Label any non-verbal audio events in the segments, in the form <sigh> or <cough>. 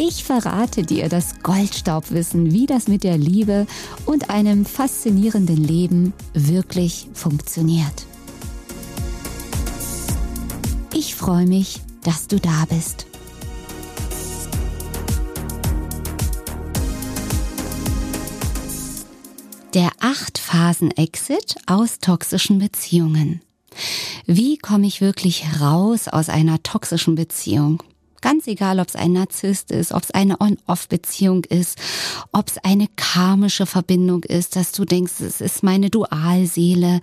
Ich verrate dir das Goldstaubwissen, wie das mit der Liebe und einem faszinierenden Leben wirklich funktioniert. Ich freue mich, dass du da bist. Der Acht-Phasen-Exit aus toxischen Beziehungen. Wie komme ich wirklich raus aus einer toxischen Beziehung? Ganz egal, ob es ein Narzisst ist, ob es eine On-Off-Beziehung ist, ob es eine karmische Verbindung ist, dass du denkst, es ist meine Dualseele.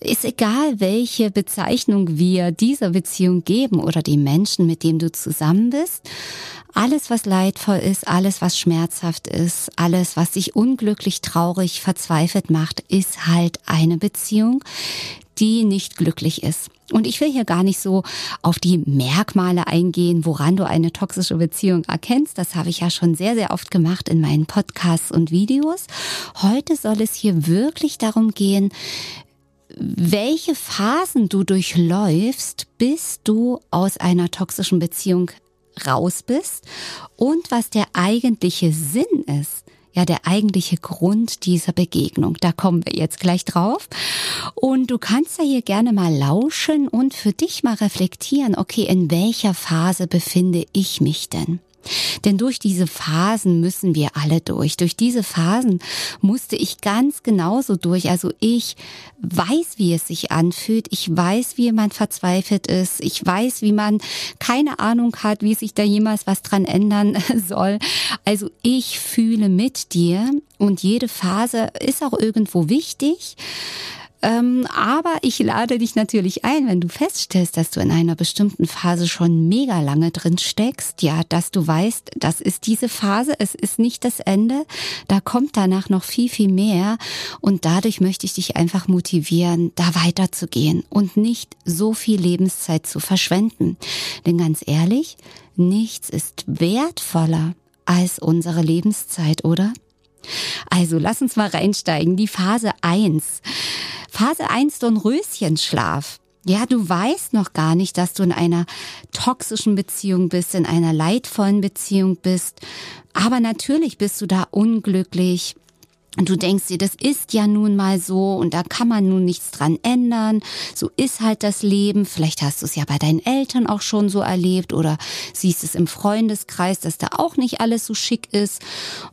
Ist egal, welche Bezeichnung wir dieser Beziehung geben oder dem Menschen, mit dem du zusammen bist. Alles, was leidvoll ist, alles, was schmerzhaft ist, alles, was dich unglücklich, traurig, verzweifelt macht, ist halt eine Beziehung, die nicht glücklich ist. Und ich will hier gar nicht so auf die Merkmale eingehen, woran du eine toxische Beziehung erkennst. Das habe ich ja schon sehr, sehr oft gemacht in meinen Podcasts und Videos. Heute soll es hier wirklich darum gehen, welche Phasen du durchläufst, bis du aus einer toxischen Beziehung raus bist und was der eigentliche Sinn ist ja der eigentliche Grund dieser Begegnung. Da kommen wir jetzt gleich drauf. Und du kannst ja hier gerne mal lauschen und für dich mal reflektieren, okay, in welcher Phase befinde ich mich denn? Denn durch diese Phasen müssen wir alle durch. Durch diese Phasen musste ich ganz genauso durch. Also ich weiß, wie es sich anfühlt. Ich weiß, wie man verzweifelt ist. Ich weiß, wie man keine Ahnung hat, wie sich da jemals was dran ändern <laughs> soll. Also ich fühle mit dir und jede Phase ist auch irgendwo wichtig. Ähm, aber ich lade dich natürlich ein, wenn du feststellst, dass du in einer bestimmten Phase schon mega lange drin steckst, ja, dass du weißt, das ist diese Phase, es ist nicht das Ende, da kommt danach noch viel, viel mehr und dadurch möchte ich dich einfach motivieren, da weiterzugehen und nicht so viel Lebenszeit zu verschwenden. Denn ganz ehrlich, nichts ist wertvoller als unsere Lebenszeit, oder? Also lass uns mal reinsteigen. Die Phase eins. Phase 1 Dornröschenschlaf. Ja, du weißt noch gar nicht, dass du in einer toxischen Beziehung bist, in einer leidvollen Beziehung bist. Aber natürlich bist du da unglücklich, und du denkst dir, das ist ja nun mal so und da kann man nun nichts dran ändern. So ist halt das Leben. Vielleicht hast du es ja bei deinen Eltern auch schon so erlebt oder siehst es im Freundeskreis, dass da auch nicht alles so schick ist.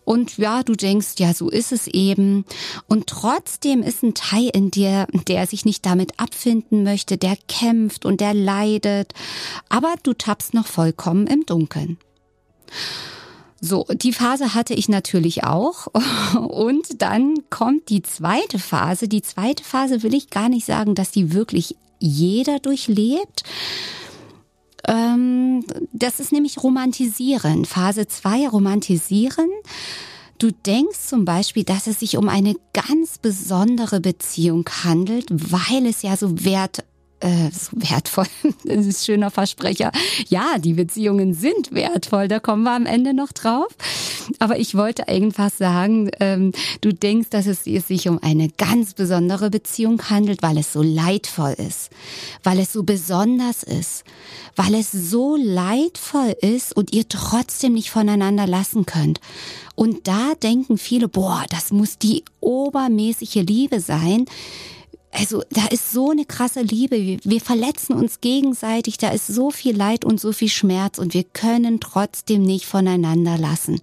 Und ja, du denkst, ja, so ist es eben. Und trotzdem ist ein Teil in dir, der sich nicht damit abfinden möchte, der kämpft und der leidet. Aber du tappst noch vollkommen im Dunkeln. So, die Phase hatte ich natürlich auch. <laughs> Und dann kommt die zweite Phase. Die zweite Phase will ich gar nicht sagen, dass die wirklich jeder durchlebt. Ähm, das ist nämlich Romantisieren. Phase 2 Romantisieren. Du denkst zum Beispiel, dass es sich um eine ganz besondere Beziehung handelt, weil es ja so wert äh, so wertvoll. <laughs> Das ist schöner Versprecher. Ja, die Beziehungen sind wertvoll, da kommen wir am Ende noch drauf. Aber ich wollte einfach sagen, ähm, du denkst, dass es sich um eine ganz besondere Beziehung handelt, weil es so leidvoll ist, weil es so besonders ist, weil es so leidvoll ist und ihr trotzdem nicht voneinander lassen könnt. Und da denken viele, boah, das muss die obermäßige Liebe sein also da ist so eine krasse Liebe. Wir verletzen uns gegenseitig. Da ist so viel Leid und so viel Schmerz und wir können trotzdem nicht voneinander lassen.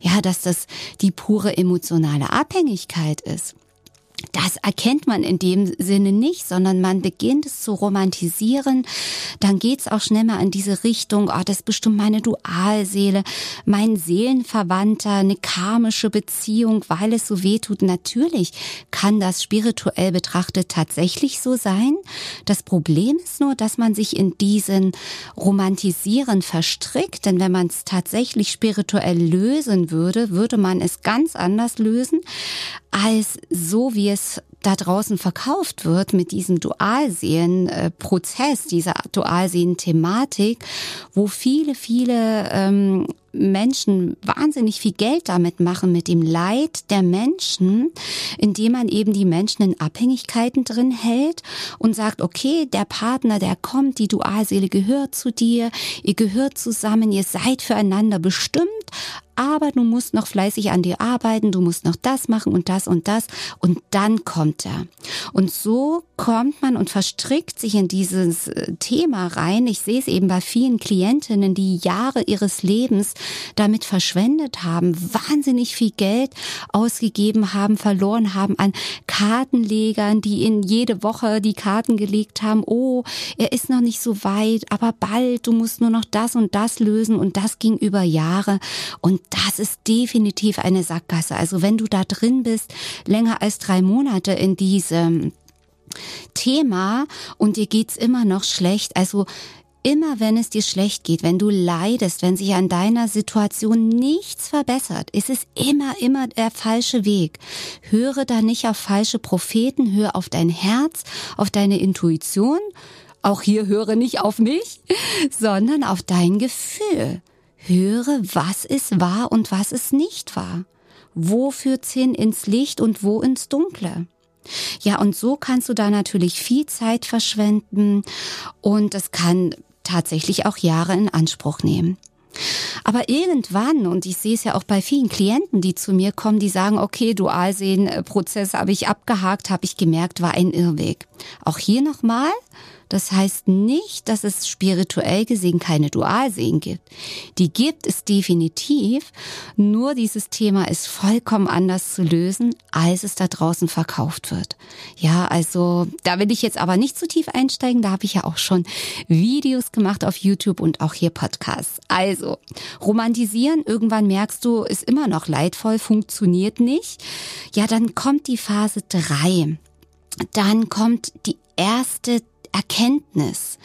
Ja, dass das die pure emotionale Abhängigkeit ist. Das erkennt man in dem Sinne nicht, sondern man beginnt es zu romantisieren. Dann geht's auch schnell mal in diese Richtung, oh, das ist bestimmt meine Dualseele, mein Seelenverwandter, eine karmische Beziehung, weil es so weh tut. Natürlich kann das spirituell betrachtet tatsächlich so sein. Das Problem ist nur, dass man sich in diesen Romantisieren verstrickt, denn wenn man es tatsächlich spirituell lösen würde, würde man es ganz anders lösen als so, wie es da draußen verkauft wird mit diesem Dualseelenprozess, dieser Dualseelen-Thematik, wo viele, viele ähm, Menschen wahnsinnig viel Geld damit machen, mit dem Leid der Menschen, indem man eben die Menschen in Abhängigkeiten drin hält und sagt, okay, der Partner, der kommt, die Dualseele gehört zu dir, ihr gehört zusammen, ihr seid füreinander bestimmt, aber du musst noch fleißig an dir arbeiten, du musst noch das machen und das und das und dann kommt er. Und so kommt man und verstrickt sich in dieses äh, Thema rein. Ich sehe es eben bei vielen Klientinnen, die Jahre ihres Lebens damit verschwendet haben, wahnsinnig viel Geld ausgegeben haben, verloren haben an Kartenlegern, die in jede Woche die Karten gelegt haben. Oh, er ist noch nicht so weit, aber bald, du musst nur noch das und das lösen und das ging über Jahre und das ist definitiv eine Sackgasse. Also wenn du da drin bist, länger als drei Monate in diesem Thema und dir geht's immer noch schlecht, also immer wenn es dir schlecht geht, wenn du leidest, wenn sich an deiner Situation nichts verbessert, ist es immer, immer der falsche Weg. Höre da nicht auf falsche Propheten, hör auf dein Herz, auf deine Intuition. Auch hier höre nicht auf mich, <laughs> sondern auf dein Gefühl höre, was ist wahr und was ist nicht wahr. Wo führt's hin ins Licht und wo ins Dunkle? Ja, und so kannst du da natürlich viel Zeit verschwenden und es kann tatsächlich auch Jahre in Anspruch nehmen. Aber irgendwann, und ich sehe es ja auch bei vielen Klienten, die zu mir kommen, die sagen, okay, Dualsehenprozess habe ich abgehakt, habe ich gemerkt, war ein Irrweg. Auch hier nochmal, das heißt nicht, dass es spirituell gesehen keine Dualseelen gibt. Die gibt es definitiv, nur dieses Thema ist vollkommen anders zu lösen, als es da draußen verkauft wird. Ja, also da will ich jetzt aber nicht zu tief einsteigen, da habe ich ja auch schon Videos gemacht auf YouTube und auch hier Podcasts. Also, romantisieren, irgendwann merkst du, ist immer noch leidvoll, funktioniert nicht. Ja, dann kommt die Phase drei. Dann kommt die erste Erkenntnis,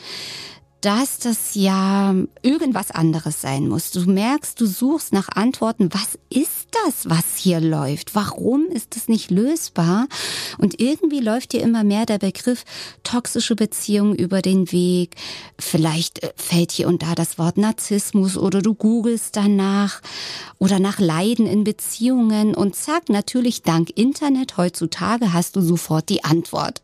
dass das ja irgendwas anderes sein muss. Du merkst, du suchst nach Antworten, was ist das, was hier läuft? Warum ist es nicht lösbar? Und irgendwie läuft dir immer mehr der Begriff toxische Beziehung über den Weg. Vielleicht äh, fällt hier und da das Wort Narzissmus oder du googelst danach oder nach Leiden in Beziehungen und zack, natürlich dank Internet heutzutage hast du sofort die Antwort.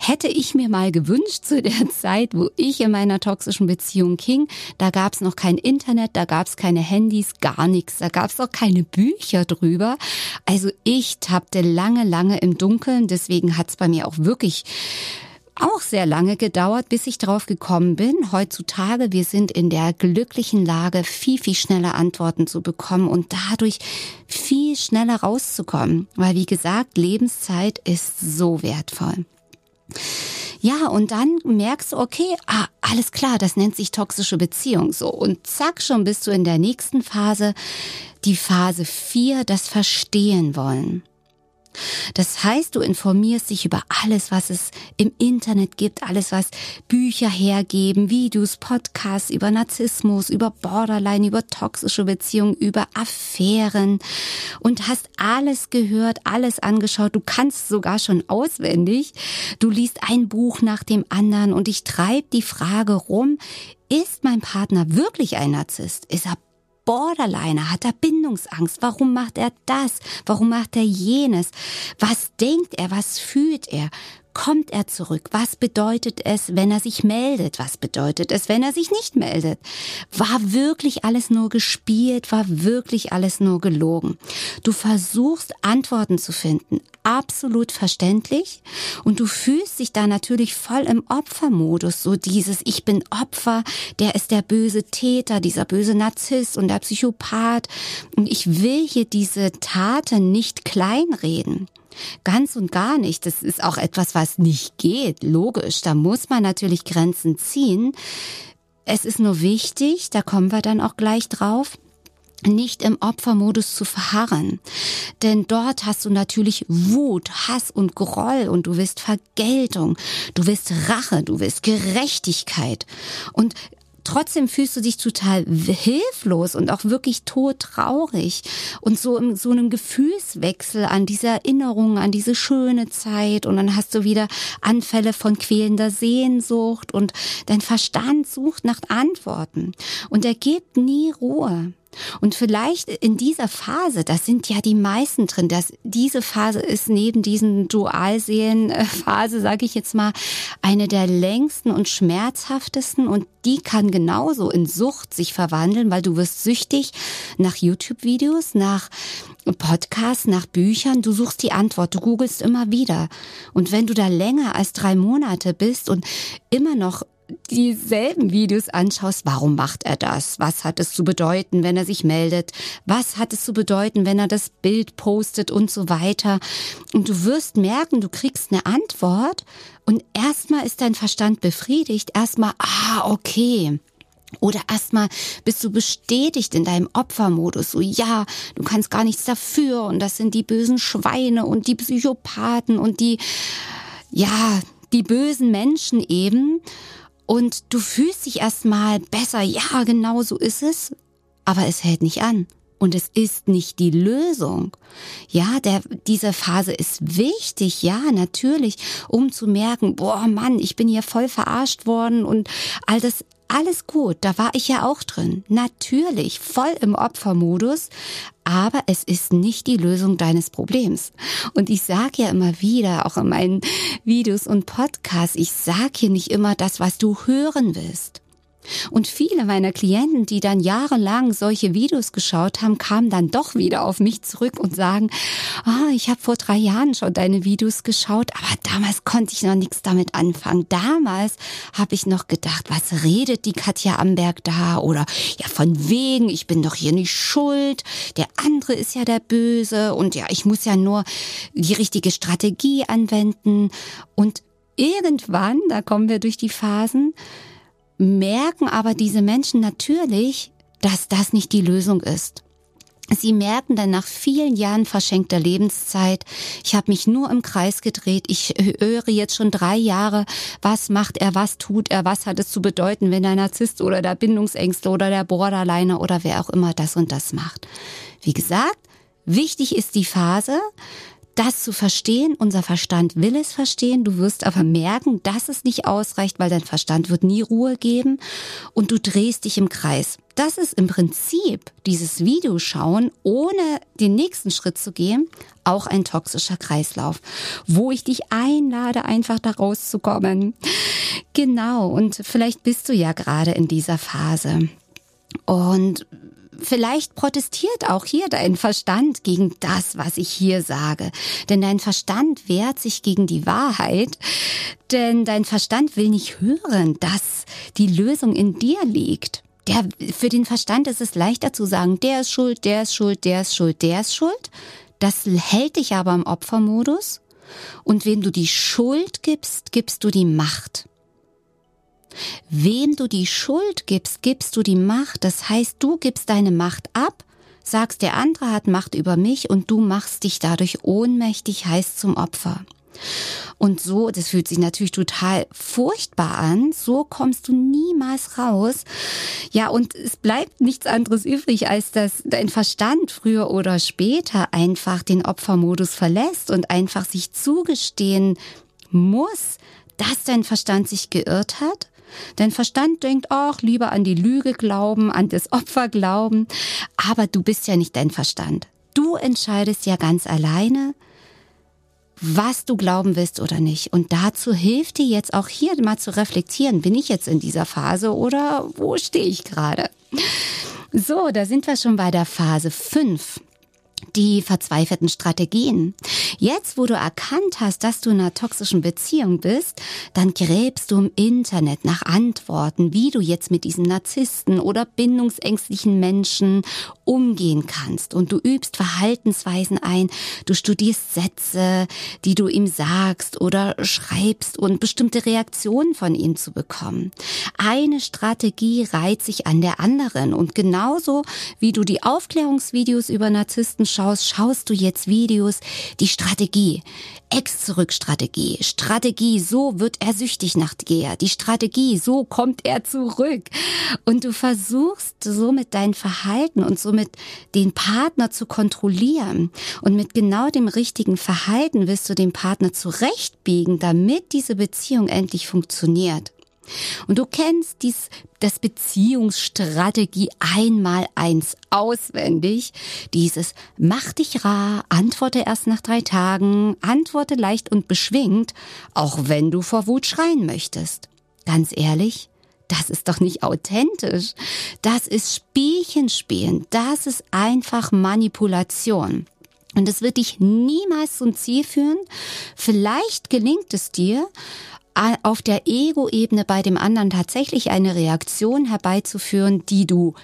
Hätte ich mir mal gewünscht zu der Zeit, wo ich in meiner toxischen Beziehung hing, da gab es noch kein Internet, da gab es keine Handys, gar nichts, da gab es auch keine Bücher drüber. Also ich tappte lange, lange im Dunkeln, deswegen hat es bei mir auch wirklich auch sehr lange gedauert, bis ich drauf gekommen bin. Heutzutage, wir sind in der glücklichen Lage, viel, viel schneller Antworten zu bekommen und dadurch viel schneller rauszukommen. Weil, wie gesagt, Lebenszeit ist so wertvoll. Ja, und dann merkst du, okay, ah, alles klar, das nennt sich toxische Beziehung so. Und zack, schon bist du in der nächsten Phase, die Phase 4, das Verstehen wollen. Das heißt, du informierst dich über alles, was es im Internet gibt, alles, was Bücher hergeben, Videos, Podcasts über Narzissmus, über Borderline, über toxische Beziehungen, über Affären und hast alles gehört, alles angeschaut. Du kannst sogar schon auswendig. Du liest ein Buch nach dem anderen und dich treibt die Frage rum, ist mein Partner wirklich ein Narzisst? Ist er Borderliner, hat er Bindungsangst? Warum macht er das? Warum macht er jenes? Was denkt er? Was fühlt er? Kommt er zurück? Was bedeutet es, wenn er sich meldet? Was bedeutet es, wenn er sich nicht meldet? War wirklich alles nur gespielt? War wirklich alles nur gelogen? Du versuchst Antworten zu finden. Absolut verständlich. Und du fühlst dich da natürlich voll im Opfermodus. So dieses, ich bin Opfer, der ist der böse Täter, dieser böse Narzisst und der Psychopath. Und ich will hier diese Taten nicht kleinreden. Ganz und gar nicht. Das ist auch etwas, was nicht geht. Logisch. Da muss man natürlich Grenzen ziehen. Es ist nur wichtig, da kommen wir dann auch gleich drauf, nicht im Opfermodus zu verharren. Denn dort hast du natürlich Wut, Hass und Groll und du willst Vergeltung, du willst Rache, du willst Gerechtigkeit. Und trotzdem fühlst du dich total hilflos und auch wirklich todtraurig. Und so in so einem Gefühlswechsel an diese Erinnerungen, an diese schöne Zeit. Und dann hast du wieder Anfälle von quälender Sehnsucht. Und dein Verstand sucht nach Antworten. Und er gibt nie Ruhe. Und vielleicht in dieser Phase, das sind ja die meisten drin, dass diese Phase ist neben diesen Dualseelenphase, sage ich jetzt mal, eine der längsten und schmerzhaftesten und die kann genauso in Sucht sich verwandeln, weil du wirst süchtig nach YouTube-Videos, nach Podcasts, nach Büchern, du suchst die Antwort, du googelst immer wieder. Und wenn du da länger als drei Monate bist und immer noch dieselben Videos anschaust, warum macht er das? Was hat es zu bedeuten, wenn er sich meldet? Was hat es zu bedeuten, wenn er das Bild postet und so weiter? Und du wirst merken, du kriegst eine Antwort und erstmal ist dein Verstand befriedigt, erstmal, ah, okay. Oder erstmal bist du bestätigt in deinem Opfermodus. So, ja, du kannst gar nichts dafür und das sind die bösen Schweine und die Psychopathen und die, ja, die bösen Menschen eben und du fühlst dich erstmal besser, ja, genau so ist es, aber es hält nicht an. Und es ist nicht die Lösung. Ja, der, diese Phase ist wichtig, ja, natürlich, um zu merken, boah, Mann, ich bin hier voll verarscht worden und all das, alles gut, da war ich ja auch drin. Natürlich, voll im Opfermodus, aber es ist nicht die Lösung deines Problems. Und ich sage ja immer wieder, auch in meinen Videos und Podcasts, ich sage hier nicht immer das, was du hören willst. Und viele meiner Klienten, die dann jahrelang solche Videos geschaut haben, kamen dann doch wieder auf mich zurück und sagen, ah, ich habe vor drei Jahren schon deine Videos geschaut, aber damals konnte ich noch nichts damit anfangen. Damals habe ich noch gedacht, was redet die Katja Amberg da? Oder ja, von wegen, ich bin doch hier nicht schuld, der andere ist ja der Böse und ja, ich muss ja nur die richtige Strategie anwenden. Und irgendwann, da kommen wir durch die Phasen, merken aber diese Menschen natürlich, dass das nicht die Lösung ist. Sie merken dann nach vielen Jahren verschenkter Lebenszeit, ich habe mich nur im Kreis gedreht, ich höre jetzt schon drei Jahre, was macht er, was tut er, was hat es zu bedeuten, wenn der Narzisst oder der Bindungsängstler oder der Borderliner oder wer auch immer das und das macht. Wie gesagt, wichtig ist die Phase, das zu verstehen. Unser Verstand will es verstehen. Du wirst aber merken, dass es nicht ausreicht, weil dein Verstand wird nie Ruhe geben und du drehst dich im Kreis. Das ist im Prinzip dieses Videoschauen, ohne den nächsten Schritt zu gehen, auch ein toxischer Kreislauf, wo ich dich einlade, einfach da rauszukommen. Genau. Und vielleicht bist du ja gerade in dieser Phase. Und Vielleicht protestiert auch hier dein Verstand gegen das, was ich hier sage. Denn dein Verstand wehrt sich gegen die Wahrheit. Denn dein Verstand will nicht hören, dass die Lösung in dir liegt. Der, für den Verstand ist es leichter zu sagen, der ist schuld, der ist schuld, der ist schuld, der ist schuld. Das hält dich aber im Opfermodus. Und wem du die Schuld gibst, gibst du die Macht. Wem du die Schuld gibst, gibst du die Macht. Das heißt, du gibst deine Macht ab, sagst, der andere hat Macht über mich und du machst dich dadurch ohnmächtig, heißt zum Opfer. Und so, das fühlt sich natürlich total furchtbar an. So kommst du niemals raus. Ja, und es bleibt nichts anderes übrig, als dass dein Verstand früher oder später einfach den Opfermodus verlässt und einfach sich zugestehen muss, dass dein Verstand sich geirrt hat Dein Verstand denkt auch lieber an die Lüge glauben, an das Opfer glauben. Aber du bist ja nicht dein Verstand. Du entscheidest ja ganz alleine, was du glauben willst oder nicht. Und dazu hilft dir jetzt auch hier mal zu reflektieren, bin ich jetzt in dieser Phase oder wo stehe ich gerade? So, da sind wir schon bei der Phase 5. die verzweifelten Strategien. Jetzt, wo du erkannt hast, dass du in einer toxischen Beziehung bist, dann gräbst du im Internet nach Antworten, wie du jetzt mit diesen Narzissten oder bindungsängstlichen Menschen umgehen kannst. Und du übst Verhaltensweisen ein, du studierst Sätze, die du ihm sagst oder schreibst und bestimmte Reaktionen von ihm zu bekommen. Eine Strategie reiht sich an der anderen und genauso wie du die Aufklärungsvideos über Narzissten schaust, schaust du jetzt Videos, die Strategie, Ex-Zurück-Strategie, Strategie, so wird er süchtig nach dir, die Strategie, so kommt er zurück. Und du versuchst somit dein Verhalten und somit den Partner zu kontrollieren. Und mit genau dem richtigen Verhalten wirst du den Partner zurechtbiegen, damit diese Beziehung endlich funktioniert. Und du kennst dies, das Beziehungsstrategie einmal eins auswendig. Dieses mach dich rar, antworte erst nach drei Tagen, antworte leicht und beschwingt, auch wenn du vor Wut schreien möchtest. Ganz ehrlich, das ist doch nicht authentisch. Das ist Spielchen spielen. Das ist einfach Manipulation. Und es wird dich niemals zum Ziel führen. Vielleicht gelingt es dir, auf der Ego-Ebene bei dem anderen tatsächlich eine Reaktion herbeizuführen, die du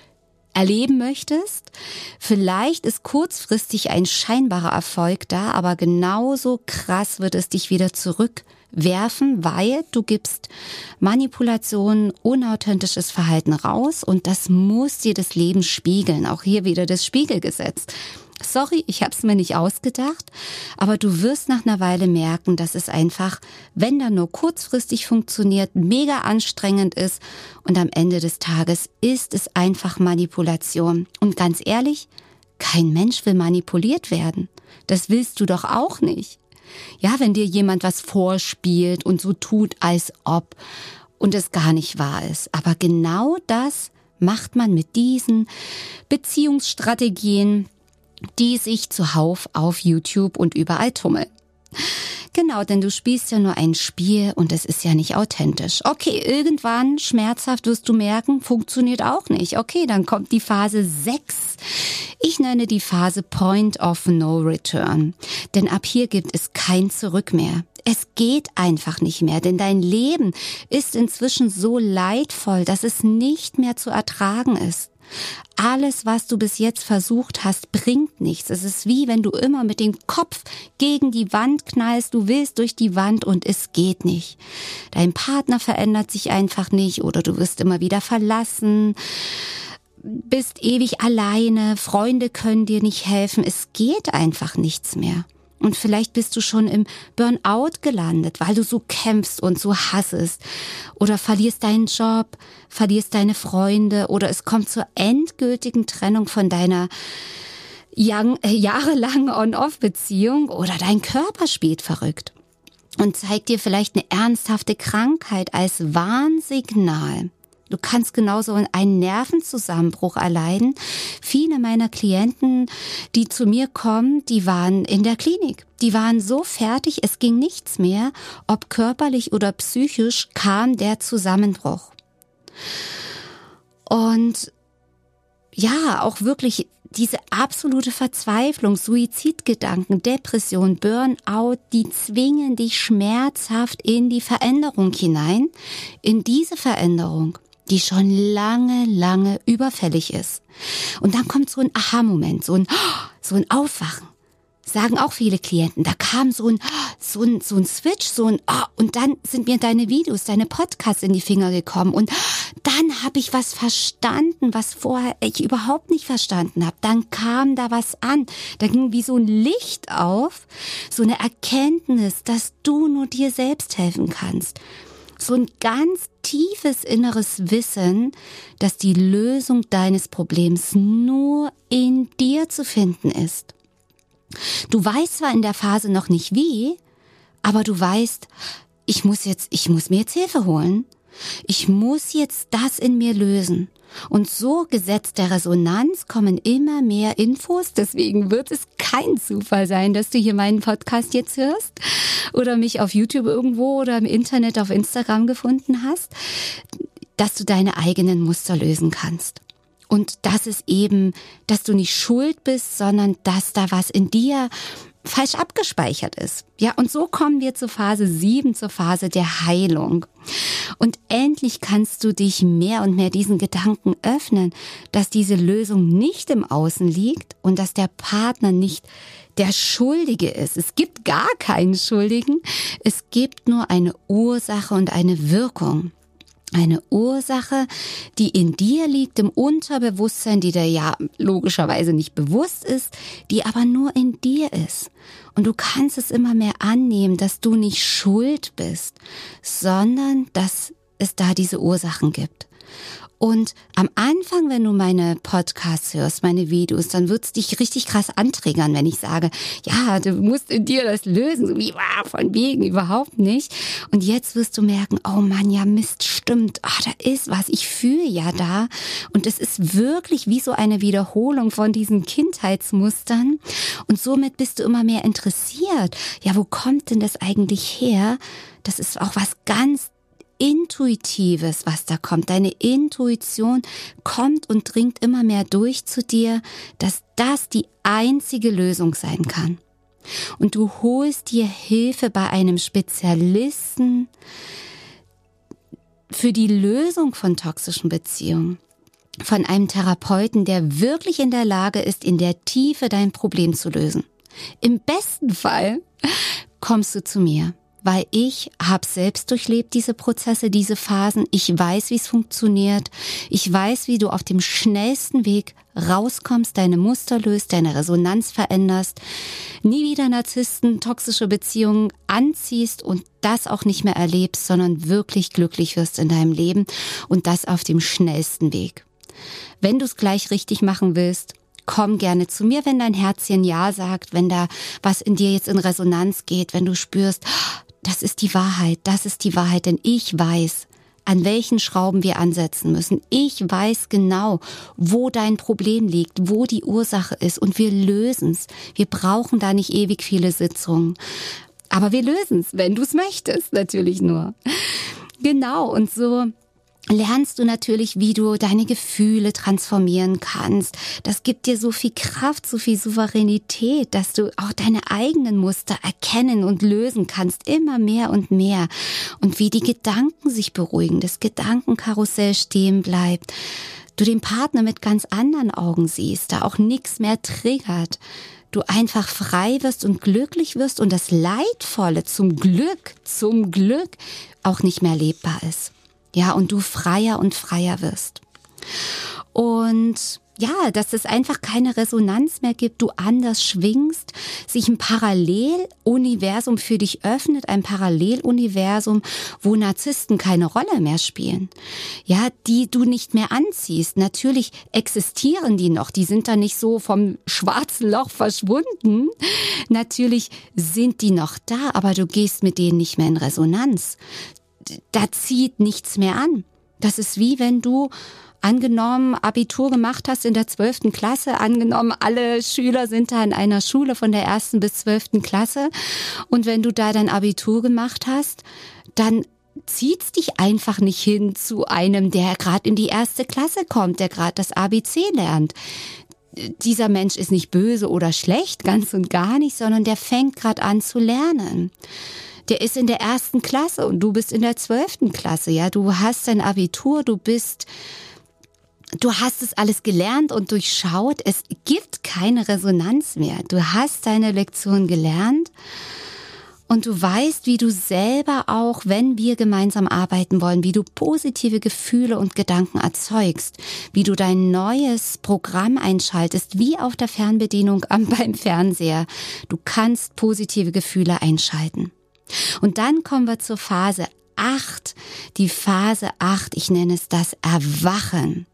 erleben möchtest. Vielleicht ist kurzfristig ein scheinbarer Erfolg da, aber genauso krass wird es dich wieder zurückwerfen, weil du gibst Manipulation, unauthentisches Verhalten raus und das muss dir das Leben spiegeln. Auch hier wieder das Spiegelgesetz. Sorry, ich habe es mir nicht ausgedacht, aber du wirst nach einer Weile merken, dass es einfach, wenn da nur kurzfristig funktioniert, mega anstrengend ist und am Ende des Tages ist es einfach Manipulation. Und ganz ehrlich, kein Mensch will manipuliert werden. Das willst du doch auch nicht. Ja, wenn dir jemand was vorspielt und so tut, als ob und es gar nicht wahr ist. Aber genau das macht man mit diesen Beziehungsstrategien, die sich zuhauf auf YouTube und überall tummeln. Genau, denn du spielst ja nur ein Spiel und es ist ja nicht authentisch. Okay, irgendwann schmerzhaft wirst du merken, funktioniert auch nicht. Okay, dann kommt die Phase 6. Ich nenne die Phase Point of No Return. Denn ab hier gibt es kein Zurück mehr. Es geht einfach nicht mehr, denn dein Leben ist inzwischen so leidvoll, dass es nicht mehr zu ertragen ist. Alles, was du bis jetzt versucht hast, bringt nichts. Es ist wie wenn du immer mit dem Kopf gegen die Wand knallst, du willst durch die Wand und es geht nicht. Dein Partner verändert sich einfach nicht oder du wirst immer wieder verlassen bist ewig alleine, Freunde können dir nicht helfen, es geht einfach nichts mehr. Und vielleicht bist du schon im Burnout gelandet, weil du so kämpfst und so hassest. Oder verlierst deinen Job, verlierst deine Freunde oder es kommt zur endgültigen Trennung von deiner young, äh, jahrelangen On-Off-Beziehung oder dein Körper spielt verrückt und zeigt dir vielleicht eine ernsthafte Krankheit als Warnsignal. Du kannst genauso einen Nervenzusammenbruch erleiden. Viele meiner Klienten, die zu mir kommen, die waren in der Klinik. Die waren so fertig, es ging nichts mehr. Ob körperlich oder psychisch kam der Zusammenbruch. Und ja, auch wirklich diese absolute Verzweiflung, Suizidgedanken, Depression, Burnout, die zwingen dich schmerzhaft in die Veränderung hinein, in diese Veränderung die schon lange, lange überfällig ist. Und dann kommt so ein Aha-Moment, so ein, <gasps> so ein Aufwachen. Sagen auch viele Klienten. Da kam so ein, <gasps> so ein, so ein Switch, so ein, oh, und dann sind mir deine Videos, deine Podcasts in die Finger gekommen. Und <gasps> dann habe ich was verstanden, was vorher ich überhaupt nicht verstanden habe. Dann kam da was an. Da ging wie so ein Licht auf, so eine Erkenntnis, dass du nur dir selbst helfen kannst so ein ganz tiefes inneres Wissen, dass die Lösung deines Problems nur in dir zu finden ist. Du weißt zwar in der Phase noch nicht wie, aber du weißt, ich muss jetzt, ich muss mir jetzt Hilfe holen. Ich muss jetzt das in mir lösen. Und so Gesetz der Resonanz kommen immer mehr Infos. Deswegen wird es kein Zufall sein, dass du hier meinen Podcast jetzt hörst oder mich auf YouTube irgendwo oder im Internet auf Instagram gefunden hast, dass du deine eigenen Muster lösen kannst. Und das ist eben, dass du nicht schuld bist, sondern dass da was in dir falsch abgespeichert ist. Ja, und so kommen wir zur Phase 7, zur Phase der Heilung. Und endlich kannst du dich mehr und mehr diesen Gedanken öffnen, dass diese Lösung nicht im Außen liegt und dass der Partner nicht der Schuldige ist. Es gibt gar keinen Schuldigen. Es gibt nur eine Ursache und eine Wirkung. Eine Ursache, die in dir liegt, im Unterbewusstsein, die dir ja logischerweise nicht bewusst ist, die aber nur in dir ist. Und du kannst es immer mehr annehmen, dass du nicht schuld bist, sondern dass es da diese Ursachen gibt. Und am Anfang, wenn du meine Podcasts hörst, meine Videos, dann wird's dich richtig krass anträgern, wenn ich sage, ja, du musst in dir das lösen, so wie, wow, von wegen, überhaupt nicht. Und jetzt wirst du merken, oh Mann, ja, Mist, stimmt, ah, da ist was, ich fühle ja da. Und es ist wirklich wie so eine Wiederholung von diesen Kindheitsmustern. Und somit bist du immer mehr interessiert. Ja, wo kommt denn das eigentlich her? Das ist auch was ganz Intuitives, was da kommt. Deine Intuition kommt und dringt immer mehr durch zu dir, dass das die einzige Lösung sein kann. Und du holst dir Hilfe bei einem Spezialisten für die Lösung von toxischen Beziehungen von einem Therapeuten, der wirklich in der Lage ist, in der Tiefe dein Problem zu lösen. Im besten Fall kommst du zu mir weil ich habe selbst durchlebt diese Prozesse, diese Phasen. Ich weiß, wie es funktioniert. Ich weiß, wie du auf dem schnellsten Weg rauskommst, deine Muster löst, deine Resonanz veränderst, nie wieder Narzissten, toxische Beziehungen anziehst und das auch nicht mehr erlebst, sondern wirklich glücklich wirst in deinem Leben und das auf dem schnellsten Weg. Wenn du es gleich richtig machen willst, komm gerne zu mir, wenn dein Herzchen Ja sagt, wenn da was in dir jetzt in Resonanz geht, wenn du spürst, das ist die Wahrheit, das ist die Wahrheit, denn ich weiß, an welchen Schrauben wir ansetzen müssen. Ich weiß genau, wo dein Problem liegt, wo die Ursache ist und wir lösen es. Wir brauchen da nicht ewig viele Sitzungen. Aber wir lösen es, wenn du es möchtest, natürlich nur. Genau, und so lernst du natürlich, wie du deine Gefühle transformieren kannst. Das gibt dir so viel Kraft, so viel Souveränität, dass du auch deine eigenen Muster erkennen und lösen kannst, immer mehr und mehr. Und wie die Gedanken sich beruhigen, das Gedankenkarussell stehen bleibt. Du den Partner mit ganz anderen Augen siehst, da auch nichts mehr triggert du einfach frei wirst und glücklich wirst und das Leidvolle zum Glück, zum Glück auch nicht mehr lebbar ist. Ja, und du freier und freier wirst. Und ja, dass es einfach keine Resonanz mehr gibt, du anders schwingst, sich ein Paralleluniversum für dich öffnet, ein Paralleluniversum, wo Narzissten keine Rolle mehr spielen. Ja, die du nicht mehr anziehst. Natürlich existieren die noch, die sind da nicht so vom schwarzen Loch verschwunden. Natürlich sind die noch da, aber du gehst mit denen nicht mehr in Resonanz da zieht nichts mehr an. Das ist wie wenn du angenommen Abitur gemacht hast in der zwölften Klasse, angenommen alle Schüler sind da in einer Schule von der ersten bis zwölften Klasse und wenn du da dein Abitur gemacht hast, dann zieht's dich einfach nicht hin zu einem, der gerade in die erste Klasse kommt, der gerade das ABC lernt. Dieser Mensch ist nicht böse oder schlecht, ganz und gar nicht, sondern der fängt gerade an zu lernen der ist in der ersten Klasse und du bist in der zwölften Klasse, ja. Du hast dein Abitur, du bist, du hast es alles gelernt und durchschaut. Es gibt keine Resonanz mehr. Du hast deine Lektion gelernt. Und du weißt, wie du selber auch, wenn wir gemeinsam arbeiten wollen, wie du positive Gefühle und Gedanken erzeugst, wie du dein neues Programm einschaltest, wie auf der Fernbedienung <laughs> beim Fernseher. Du kannst positive Gefühle einschalten. Und dann kommen wir zur Phase 8. Die Phase 8, ich nenne es das Erwachen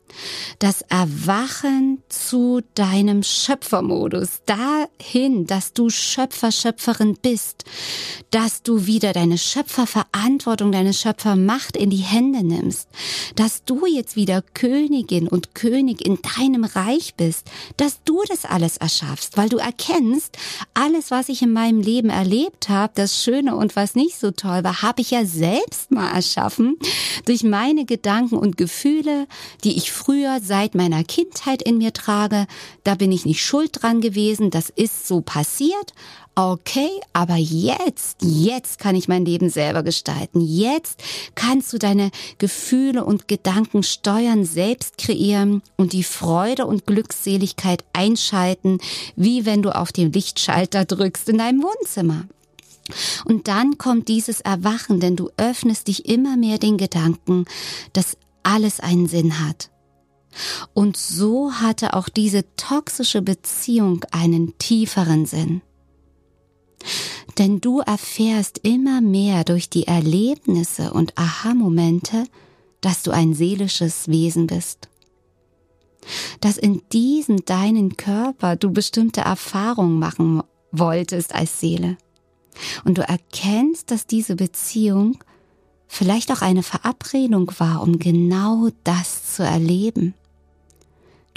das Erwachen zu deinem Schöpfermodus, dahin, dass du Schöpfer, Schöpferin bist, dass du wieder deine Schöpferverantwortung, deine Schöpfermacht in die Hände nimmst, dass du jetzt wieder Königin und König in deinem Reich bist, dass du das alles erschaffst, weil du erkennst, alles, was ich in meinem Leben erlebt habe, das Schöne und was nicht so toll war, habe ich ja selbst mal erschaffen durch meine Gedanken und Gefühle, die ich früher seit meiner Kindheit in mir trage. Da bin ich nicht schuld dran gewesen. Das ist so passiert. Okay, aber jetzt, jetzt kann ich mein Leben selber gestalten. Jetzt kannst du deine Gefühle und Gedanken steuern, selbst kreieren und die Freude und Glückseligkeit einschalten, wie wenn du auf den Lichtschalter drückst in deinem Wohnzimmer. Und dann kommt dieses Erwachen, denn du öffnest dich immer mehr den Gedanken, dass alles einen Sinn hat. Und so hatte auch diese toxische Beziehung einen tieferen Sinn. Denn du erfährst immer mehr durch die Erlebnisse und Aha-Momente, dass du ein seelisches Wesen bist. Dass in diesem deinen Körper du bestimmte Erfahrungen machen wolltest als Seele. Und du erkennst, dass diese Beziehung vielleicht auch eine Verabredung war, um genau das zu erleben.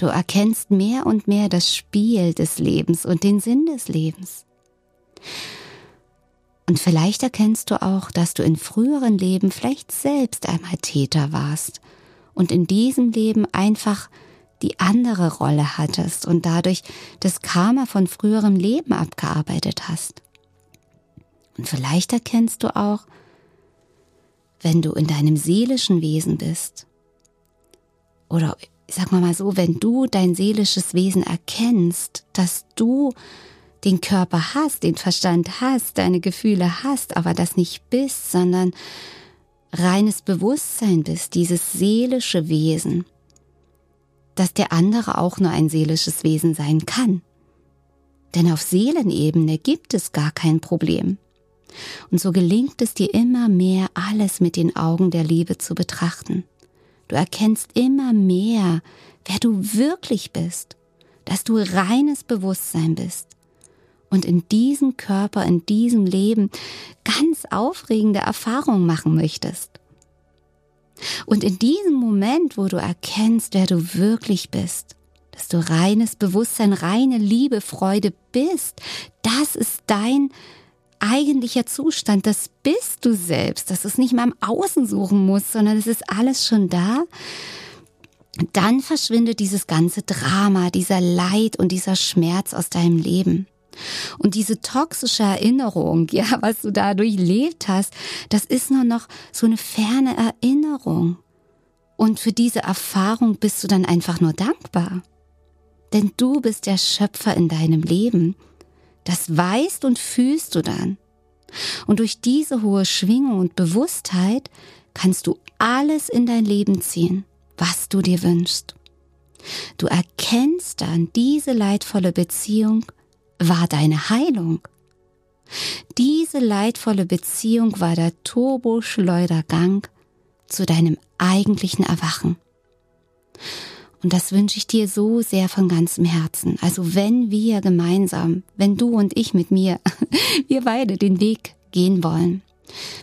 Du erkennst mehr und mehr das Spiel des Lebens und den Sinn des Lebens. Und vielleicht erkennst du auch, dass du in früheren Leben vielleicht selbst einmal Täter warst und in diesem Leben einfach die andere Rolle hattest und dadurch das Karma von früherem Leben abgearbeitet hast. Und vielleicht erkennst du auch, wenn du in deinem seelischen Wesen bist, oder sag mal mal so, wenn du dein seelisches Wesen erkennst, dass du den Körper hast, den Verstand hast, deine Gefühle hast, aber das nicht bist, sondern reines Bewusstsein bist, dieses seelische Wesen, dass der andere auch nur ein seelisches Wesen sein kann. Denn auf Seelenebene gibt es gar kein Problem. Und so gelingt es dir immer mehr, alles mit den Augen der Liebe zu betrachten. Du erkennst immer mehr, wer du wirklich bist, dass du reines Bewusstsein bist und in diesem Körper, in diesem Leben ganz aufregende Erfahrungen machen möchtest. Und in diesem Moment, wo du erkennst, wer du wirklich bist, dass du reines Bewusstsein, reine Liebe, Freude bist, das ist dein eigentlicher Zustand, das bist du selbst, dass du es nicht mal im Außen suchen musst, sondern es ist alles schon da, dann verschwindet dieses ganze Drama, dieser Leid und dieser Schmerz aus deinem Leben. Und diese toxische Erinnerung, <laughs> ja, was du da durchlebt hast, das ist nur noch so eine ferne Erinnerung. Und für diese Erfahrung bist du dann einfach nur dankbar. Denn du bist der Schöpfer in deinem Leben das weißt und fühlst du dann. Und durch diese hohe Schwingung und Bewusstheit kannst du alles in dein Leben ziehen, was du dir wünschst. Du erkennst dann, diese leidvolle Beziehung war deine Heilung. Diese leidvolle Beziehung war der Turboschleudergang zu deinem eigentlichen Erwachen. Und das wünsche ich dir so sehr von ganzem Herzen. Also wenn wir gemeinsam, wenn du und ich mit mir, <laughs> wir beide den Weg gehen wollen,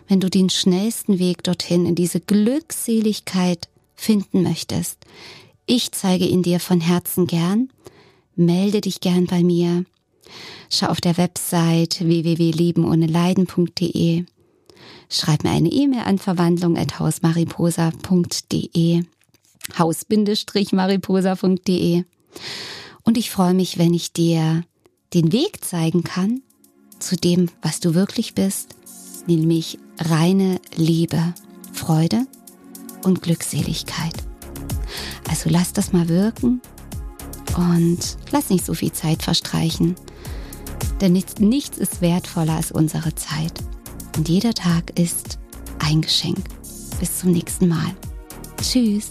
wenn du den schnellsten Weg dorthin in diese Glückseligkeit finden möchtest, ich zeige ihn dir von Herzen gern. Melde dich gern bei mir. Schau auf der Website www.lebenohneleiden.de. Schreib mir eine E-Mail an verwandlung.hausmariposa.de haus-mariposa.de. Und ich freue mich, wenn ich dir den Weg zeigen kann zu dem, was du wirklich bist, nämlich reine Liebe, Freude und Glückseligkeit. Also lass das mal wirken und lass nicht so viel Zeit verstreichen, denn nichts, nichts ist wertvoller als unsere Zeit. Und jeder Tag ist ein Geschenk. Bis zum nächsten Mal. Tschüss.